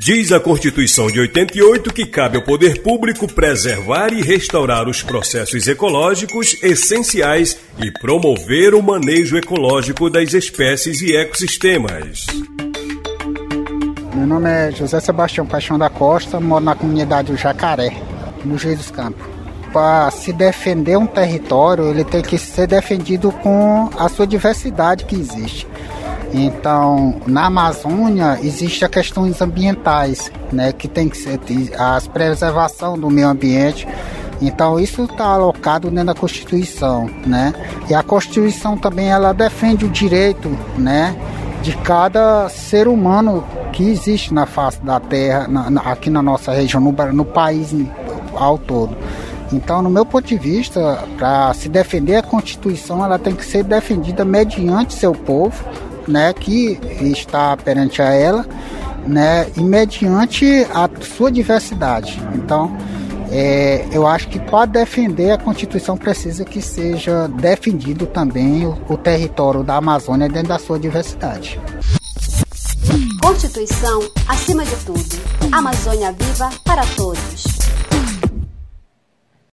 Diz a Constituição de 88 que cabe ao poder público preservar e restaurar os processos ecológicos essenciais e promover o manejo ecológico das espécies e ecossistemas. Meu nome é José Sebastião Paixão da Costa, moro na comunidade do Jacaré, no Juiz dos Campos. Para se defender um território, ele tem que ser defendido com a sua diversidade que existe. Então, na Amazônia existem as questões ambientais, né, que tem que ser a preservação do meio ambiente. Então, isso está alocado dentro da Constituição, né? E a Constituição também ela defende o direito, né, de cada ser humano que existe na face da Terra, na, na, aqui na nossa região, no, no país ao todo. Então, no meu ponto de vista, para se defender a Constituição, ela tem que ser defendida mediante seu povo, né, que está perante a ela, né, e mediante a sua diversidade. Então, é, eu acho que para defender a Constituição precisa que seja defendido também o, o território da Amazônia dentro da sua diversidade. Constituição acima de tudo. Amazônia viva para todos.